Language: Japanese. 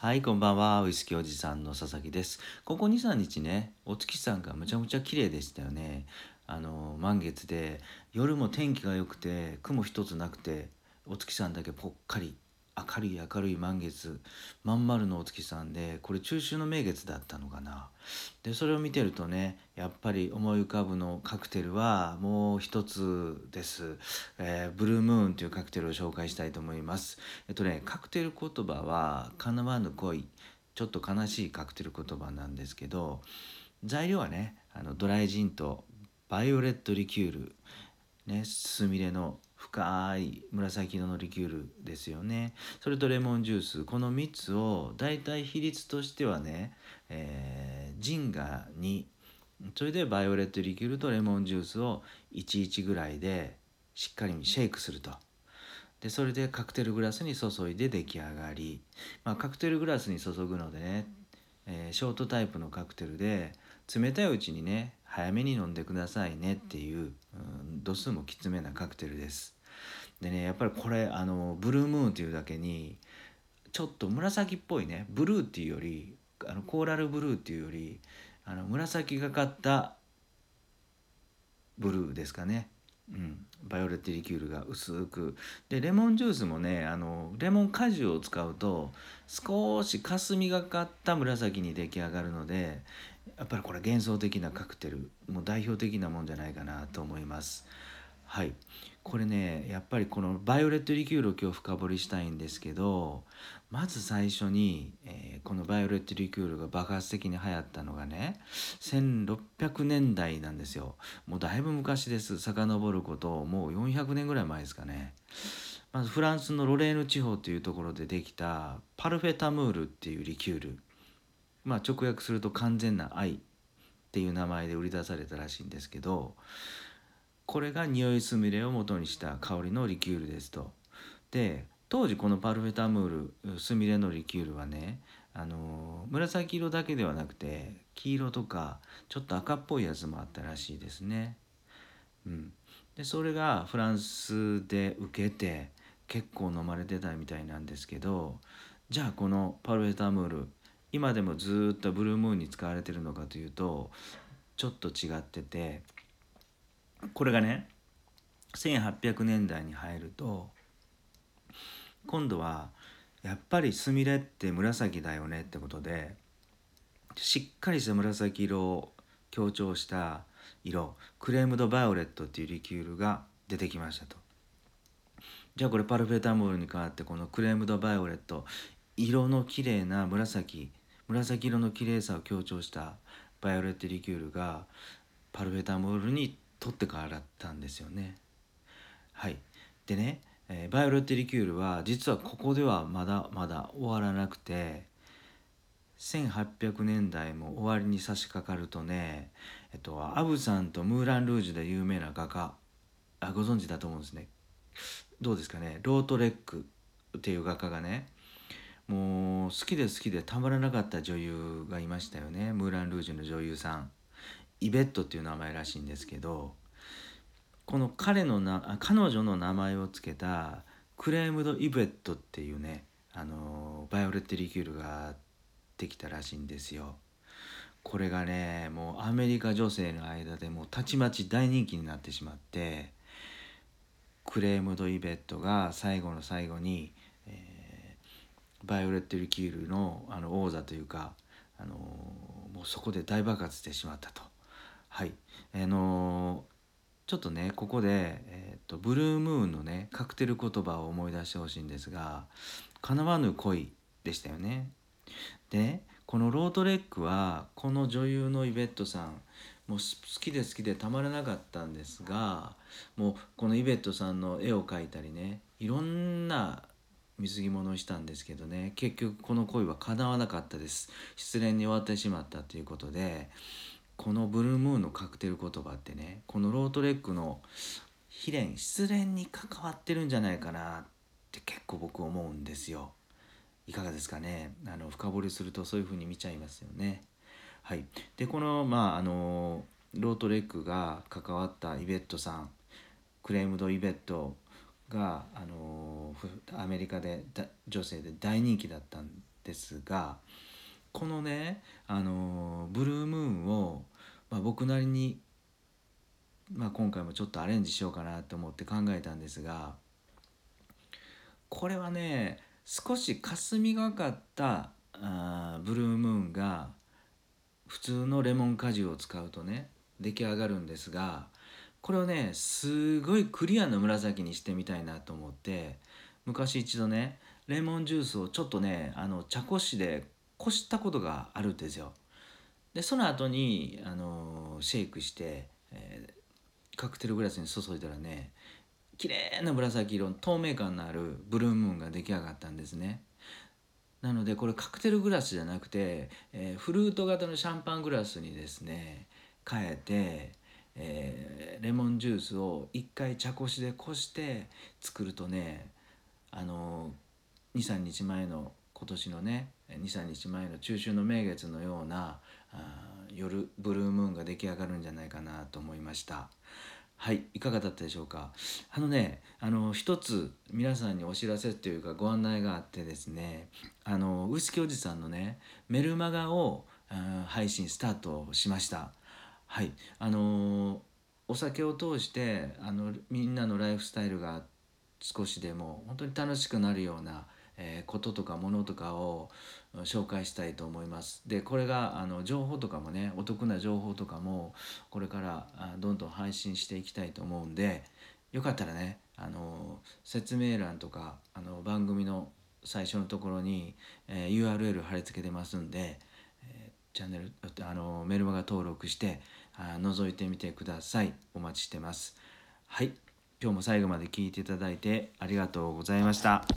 はい、こんばんは。ウイスキーおじさんの佐々木です。ここ2、3日ね、お月さんがむちゃむちゃ綺麗でしたよね。あの、満月で、夜も天気が良くて、雲一つなくて、お月さんだけぽっかり、明るい明るい満月、まん丸のお月さんで、これ中秋の名月だったのかな。で、それを見てるとね、やっぱり思い浮かぶのカクテルはもう一つです。えーブルームーンというカクテルを紹介したいと思います。えっとね、カクテル言葉は、叶わぬ恋、ちょっと悲しいカクテル言葉なんですけど、材料はね、あのドライジンとバイオレットリキュール、ね、すみれの深い紫色のリキュールですよね。それとレモンジュース、この3つを大体比率としてはね、えージンが2、それでバイオレットリキュールとレモンジュースを11ぐらいでしっかりシェイクすると。でそれでカクテルグラスに注いで出来上がり、まあ、カクテルグラスに注ぐのでね、えーショートタイプのカクテルで冷たいうちにね早めに飲んでくださいねっていう、うん、度数もきつめなカクテルです。でねやっぱりこれあのブルームーンっていうだけにちょっと紫っぽいねブルーっていうよりあのコーラルブルーっていうよりあの紫がかったブルーですかね。うん、バイオレットリキュールが薄く。でレモンジュースもねあのレモン果汁を使うと少し霞がかった紫に出来上がるのでやっぱりこれ幻想的なカクテルもう代表的なもんじゃないかなと思います。はい。これねやっぱりこのバイオレットリキュールを今日深掘りしたいんですけどまず最初に、えーこのバイオレットリキュールが爆発的に流行ったのがね1600年代なんですよ。もうだいぶ昔です。遡ることもう400年ぐらい前ですかね。まずフランスのロレーヌ地方というところでできたパルフェタムールっていうリキュール。まあ直訳すると完全な愛っていう名前で売り出されたらしいんですけどこれが匂いすみれを元にした香りのリキュールですと。で当時このパルフェタムールすみれのリキュールはねあの紫色だけではなくて黄色とかちょっと赤っぽいやつもあったらしいですね。うん、でそれがフランスで受けて結構飲まれてたみたいなんですけどじゃあこのパルフェタムール今でもずっとブルームーンに使われてるのかというとちょっと違っててこれがね1800年代に入ると今度はやっぱりスミレって紫だよねってことでしっかりした紫色を強調した色クレームドバイオレットっていうリキュールが出てきましたと。じゃあこれパルフェタムールに代わってこのクレームドバイオレット色の綺麗な紫紫色の綺麗さを強調したバイオレットリキュールがパルフェタムールに取って代わったんですよね。はい、でね、えーバイオレットリキュールは実はここではまだまだ終わらなくて1800年代も終わりに差し掛かるとね、えっと、アブサンとムーラン・ルージュで有名な画家あご存知だと思うんですね。どうですかねロートレックっていう画家がねもう好きで好きでたまらなかった女優がいましたよねムーラン・ルージュの女優さんイベットっていう名前らしいんですけどこの彼のな彼女の名前を付けたクレームド・イベットっていうねあのバイオレット・リキュールができたらしいんですよ。これがねもうアメリカ女性の間でもうたちまち大人気になってしまってクレームド・イベットが最後の最後に、えーバイオレット・リキュールのあの王座というか、あのもうそこで大爆発してしまったと。はいあのちょっとねここで、えー、とブルームーンのねカクテル言葉を思い出してほしいんですが「叶わぬ恋」でしたよね。でこのロートレックはこの女優のイベットさんもう好きで好きでたまらなかったんですがもうこのイベットさんの絵を描いたりねいろんな貢ぎ物をしたんですけどね結局この恋は叶わなかったです失恋に終わってしまったということでこのブルームーンのカクテル言葉ってねこのロートレックの悲恋失恋に関わってるんじゃないかなって結構僕思うんですよ。いかがですかね？あの深掘りするとそういう風に見ちゃいますよね。はい。でこのまああのロートレックが関わったイベットさんクレームドイベットがあのアメリカで女性で大人気だったんですがこのねあのブルームーンを、まあ、僕なりに、まあ、今回もちょっとアレンジしようかなと思って考えたんですがこれはね少し霞がかったあブルームーンが普通のレモン果汁を使うとね出来上がるんですがこれをねすごいクリアな紫にしてみたいなと思って昔一度ねレモンジュースをちょっとねあの茶こしでこしたことがあるんですよ。でその後にあのシェイクして、えー、カクテルグラスに注いだらね綺麗な紫色の透明感のあるブルームーンが出来上がったんですね。なのでこれカクテルグラスじゃなくて、えー、フルート型のシャンパングラスにですね変えて、えー、レモンジュースを一回茶こしでこして作るとねあの23日前の今年のね23日前の中秋の名月のようなあ夜ブルームーンが出来上がるんじゃないかなと思いました。はいいかがだったでしょうか？あのねあの一つ皆さんにお知らせというかご案内があってですねあのウイスキーおじさんのねメルマガを配信スタートしました。はいあのお酒を通してあのみんなのライフスタイルが少しでも本当に楽しくなるようなえー、こととかものとかを紹介したいと思います。でこれがあの情報とかもねお得な情報とかもこれからどんどん配信していきたいと思うんでよかったらねあの説明欄とかあの番組の最初のところに、えー、URL 貼り付けてますんで、えー、チャンネルあのメルマガ登録してあ覗いてみてください。お待ちしてます。はい。今日も最後まで聞いていただいてありがとうございました。